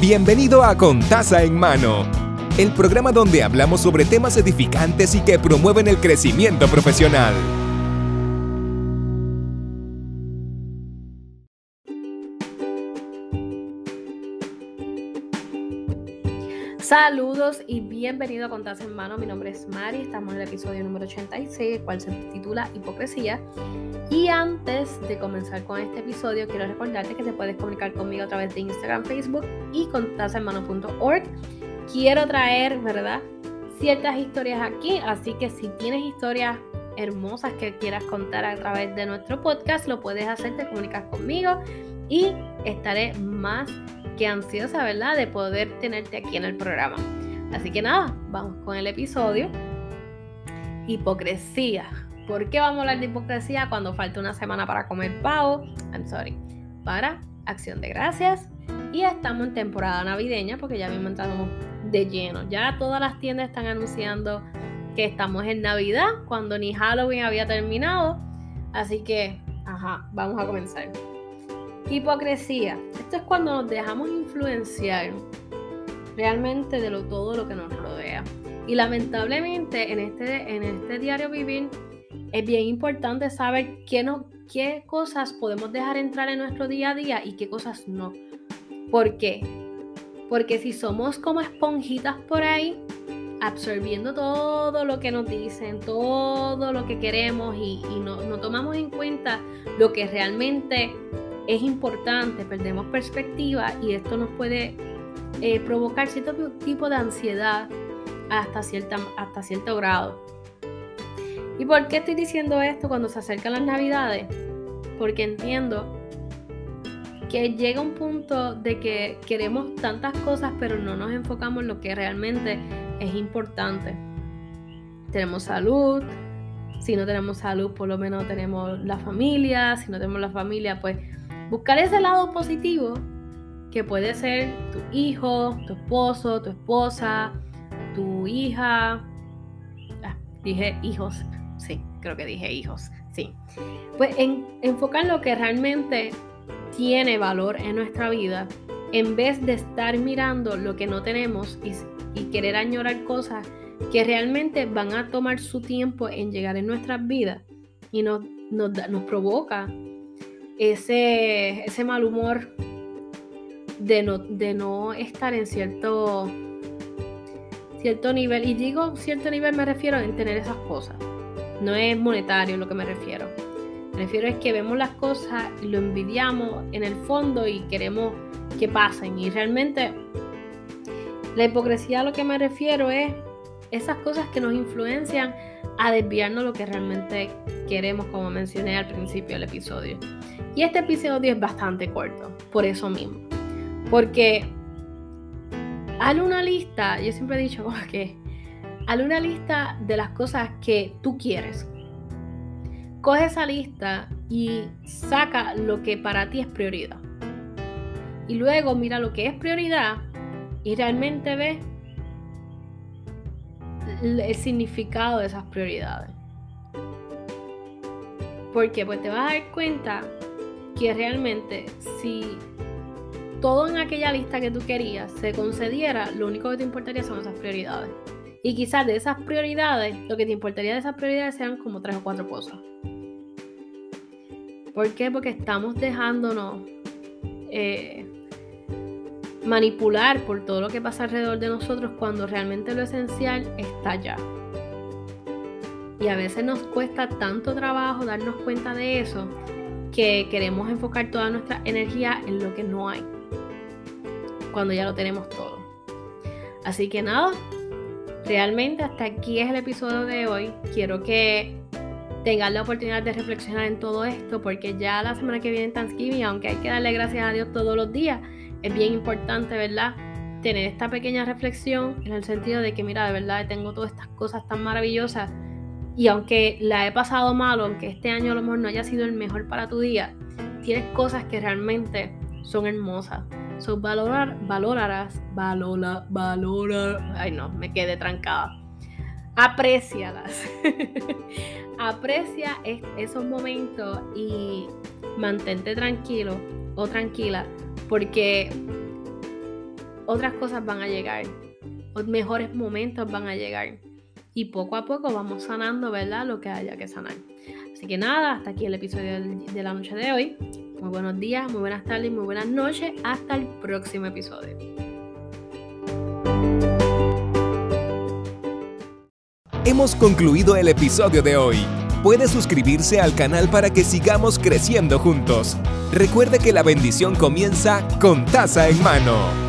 Bienvenido a Con Taza en Mano, el programa donde hablamos sobre temas edificantes y que promueven el crecimiento profesional. Saludos y bienvenido a Contas en Mano. Mi nombre es Mari, estamos en el episodio número 86, el cual se titula Hipocresía. Y antes de comenzar con este episodio, quiero recordarte que te puedes comunicar conmigo a través de Instagram, Facebook y contasenmano.org. Quiero traer, ¿verdad? Ciertas historias aquí, así que si tienes historias hermosas que quieras contar a través de nuestro podcast, lo puedes hacer, te comunicas conmigo y estaré más que ansiosa, ¿verdad?, de poder tenerte aquí en el programa. Así que nada, vamos con el episodio. Hipocresía. ¿Por qué vamos a hablar de hipocresía cuando falta una semana para comer pavo? I'm sorry. Para acción de gracias. Y estamos en temporada navideña porque ya mismo entramos de lleno. Ya todas las tiendas están anunciando que estamos en Navidad cuando ni Halloween había terminado. Así que, ajá, vamos a comenzar. Hipocresía. Es cuando nos dejamos influenciar realmente de lo, todo lo que nos rodea. Y lamentablemente en este, en este diario vivir es bien importante saber qué, no, qué cosas podemos dejar entrar en nuestro día a día y qué cosas no. ¿Por qué? Porque si somos como esponjitas por ahí, absorbiendo todo lo que nos dicen, todo lo que queremos y, no, no tomamos en cuenta lo que realmente es importante, perdemos perspectiva y esto nos puede eh, provocar cierto tipo de ansiedad hasta, cierta, hasta cierto grado. ¿Y por qué estoy diciendo esto cuando se acercan las navidades? Porque entiendo que llega un punto de que queremos tantas cosas pero no nos enfocamos en lo que realmente es importante. Tenemos salud, si no tenemos salud por lo menos tenemos la familia, si no tenemos la familia pues buscar ese lado positivo que puede ser tu hijo, tu esposo, tu esposa, tu hija. Ah, dije hijos, sí, creo que dije hijos, sí. Pues en, enfocar lo que realmente tiene valor en nuestra vida en vez de estar mirando lo que no tenemos y, querer añorar cosas que realmente van a tomar su tiempo en llegar en nuestras vidas y nos, nos, nos provoca ese, ese mal humor de no, de no estar en cierto, cierto nivel. Y digo cierto nivel me refiero en tener esas cosas. No es monetario lo que me refiero. Me refiero es que vemos las cosas y lo envidiamos en el fondo y queremos que pasen. Y realmente la hipocresía a lo que me refiero es esas cosas que nos influencian a desviarnos lo que realmente queremos, como mencioné al principio del episodio. Y este episodio es bastante corto, por eso mismo. Porque haz una lista, yo siempre he dicho que haz una lista de las cosas que tú quieres. Coge esa lista y saca lo que para ti es prioridad. Y luego mira lo que es prioridad y realmente ve el significado de esas prioridades. Porque pues te vas a dar cuenta que realmente si todo en aquella lista que tú querías se concediera, lo único que te importaría son esas prioridades. Y quizás de esas prioridades, lo que te importaría de esas prioridades sean como tres o cuatro cosas. ¿Por qué? Porque estamos dejándonos eh, manipular por todo lo que pasa alrededor de nosotros cuando realmente lo esencial está allá. Y a veces nos cuesta tanto trabajo darnos cuenta de eso que queremos enfocar toda nuestra energía en lo que no hay, cuando ya lo tenemos todo. Así que nada, realmente hasta aquí es el episodio de hoy. Quiero que tengan la oportunidad de reflexionar en todo esto, porque ya la semana que viene Thanksgiving, aunque hay que darle gracias a Dios todos los días, es bien importante, ¿verdad? Tener esta pequeña reflexión en el sentido de que, mira, de verdad tengo todas estas cosas tan maravillosas y aunque la he pasado mal, aunque este año a lo mejor no haya sido el mejor para tu día, tienes cosas que realmente son hermosas. So, valorar, valorarás, valora, valora, ay no, me quedé trancada. Aprecialas. Aprecia esos momentos y mantente tranquilo o tranquila porque otras cosas van a llegar, mejores momentos van a llegar. Y poco a poco vamos sanando, ¿verdad? Lo que haya que sanar. Así que nada, hasta aquí el episodio de la noche de hoy. Muy buenos días, muy buenas tardes, muy buenas noches. Hasta el próximo episodio. Hemos concluido el episodio de hoy. Puede suscribirse al canal para que sigamos creciendo juntos. Recuerde que la bendición comienza con taza en mano.